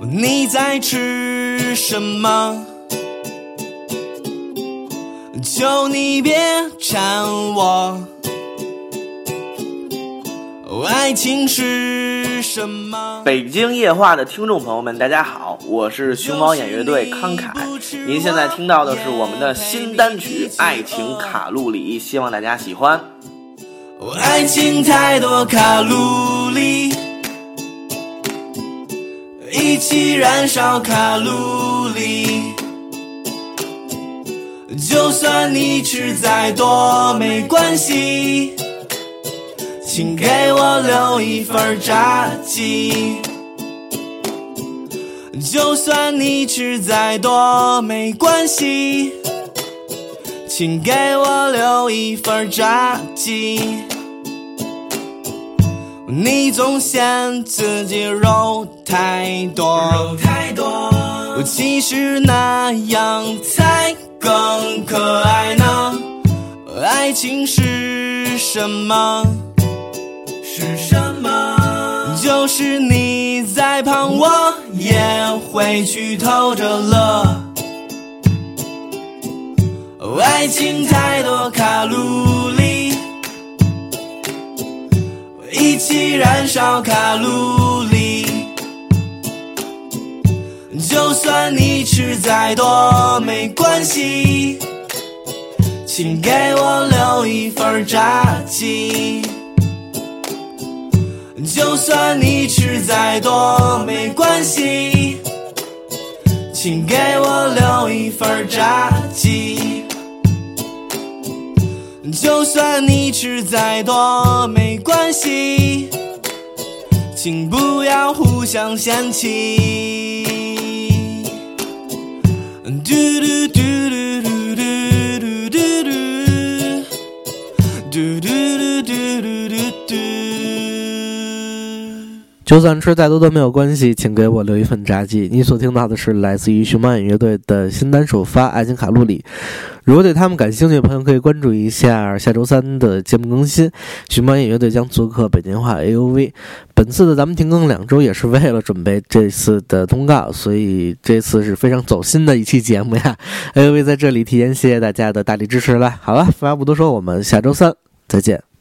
你在吃什么？求你别馋我。爱情是什么？北京夜话的听众朋友们，大家好，我是熊猫演乐队康凯。您现在听到的是我们的新单曲《爱情卡路里》，希望大家喜欢。爱情太多卡路里，一起燃烧卡路里。就算你吃再多没关系，请给我留一份炸鸡。就算你吃再多没关系，请给我留一份炸鸡。你总嫌自己肉太多，肉太多，其实那样才更可爱呢。爱情是什么？是什么？就是你在旁，我也会去偷着乐。爱情太多卡路一起燃烧卡路里。就算你吃再多没关系，请给我留一份炸鸡。就算你吃再多没关系，请给我留一份炸鸡。就算你吃再多没关系，请不要互相嫌弃。嘟嘟嘟嘟嘟嘟嘟嘟嘟嘟嘟嘟嘟嘟嘟嘟。就算吃再多都没有关系，请给我留一份炸鸡。你所听到的是来自于熊猫眼乐队的新单首发《爱情卡路里》。如果对他们感兴趣的朋友，可以关注一下下周三的节目更新。熊猫眼乐队将做客北京话 A O V。本次的咱们停更两周，也是为了准备这次的通告，所以这次是非常走心的一期节目呀。A O V 在这里提前谢谢大家的大力支持了。好了，废话不多说，我们下周三再见。